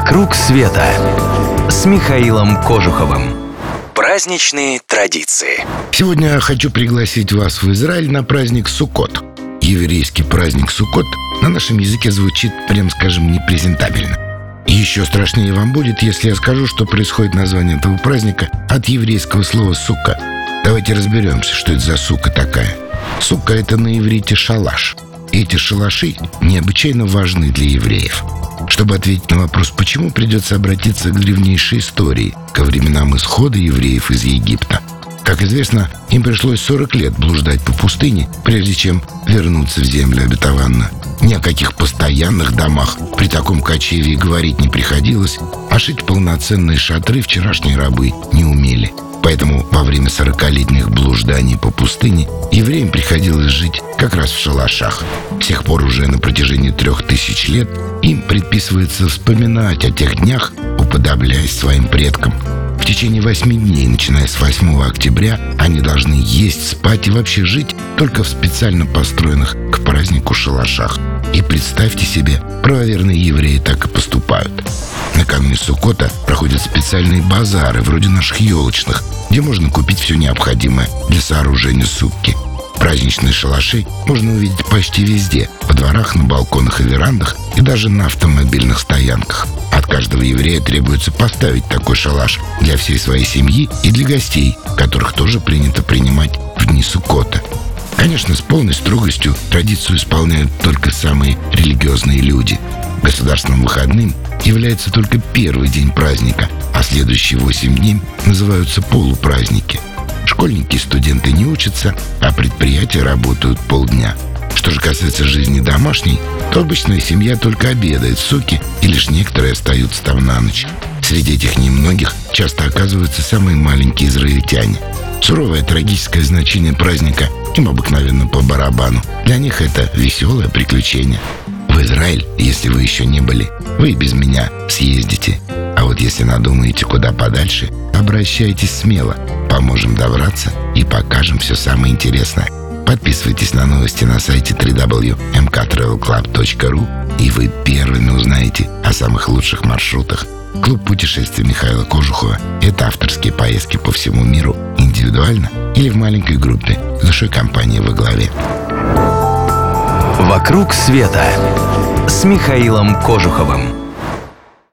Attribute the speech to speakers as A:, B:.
A: «Вокруг света» с Михаилом Кожуховым. Праздничные традиции.
B: Сегодня я хочу пригласить вас в Израиль на праздник Суккот. Еврейский праздник Суккот на нашем языке звучит, прям скажем, непрезентабельно. Еще страшнее вам будет, если я скажу, что происходит название этого праздника от еврейского слова «сука». Давайте разберемся, что это за сука такая. Сука – это на иврите шалаш. Эти шалаши необычайно важны для евреев. Чтобы ответить на вопрос, почему придется обратиться к древнейшей истории, ко временам исхода евреев из Египта. Как известно, им пришлось 40 лет блуждать по пустыне, прежде чем вернуться в землю обетованную. Ни о каких постоянных домах при таком кочеве говорить не приходилось, а шить полноценные шатры вчерашние рабы не умели. Поэтому во время сорокалетних блужданий по пустыне евреям приходилось жить как раз в шалашах. С тех пор уже на протяжении трех тысяч лет им предписывается вспоминать о тех днях, уподобляясь своим предкам. В течение восьми дней, начиная с 8 октября, они должны есть, спать и вообще жить только в специально построенных к празднику шалашах. И представьте себе, правоверные евреи так и поступают. Накануне Сукота проходят специальные базары, вроде наших елочных, где можно купить все необходимое для сооружения сукки. Праздничные шалаши можно увидеть почти везде, во дворах, на балконах и верандах, и даже на автомобильных стоянках. От каждого еврея требуется поставить такой шалаш для всей своей семьи и для гостей, которых тоже принято принимать в дни Сукота. Конечно, с полной строгостью традицию исполняют только самые религиозные люди. Государственным выходным является только первый день праздника, а следующие восемь дней называются полупраздники. Школьники и студенты не учатся, а предприятия работают полдня. Что же касается жизни домашней, то обычная семья только обедает в суке, и лишь некоторые остаются там на ночь. Среди этих немногих часто оказываются самые маленькие израильтяне. Суровое трагическое значение праздника им обыкновенно по барабану. Для них это веселое приключение. В Израиль, если вы еще не были, вы без меня съездите. А вот если надумаете куда подальше, обращайтесь смело. Поможем добраться и покажем все самое интересное. Подписывайтесь на новости на сайте www.mktravelclub.ru и вы первыми узнаете о самых лучших маршрутах. Клуб путешествий Михаила Кожухова – это авторские поездки по всему миру индивидуально или в маленькой группе с душой компании во главе.
A: «Вокруг света» с Михаилом Кожуховым.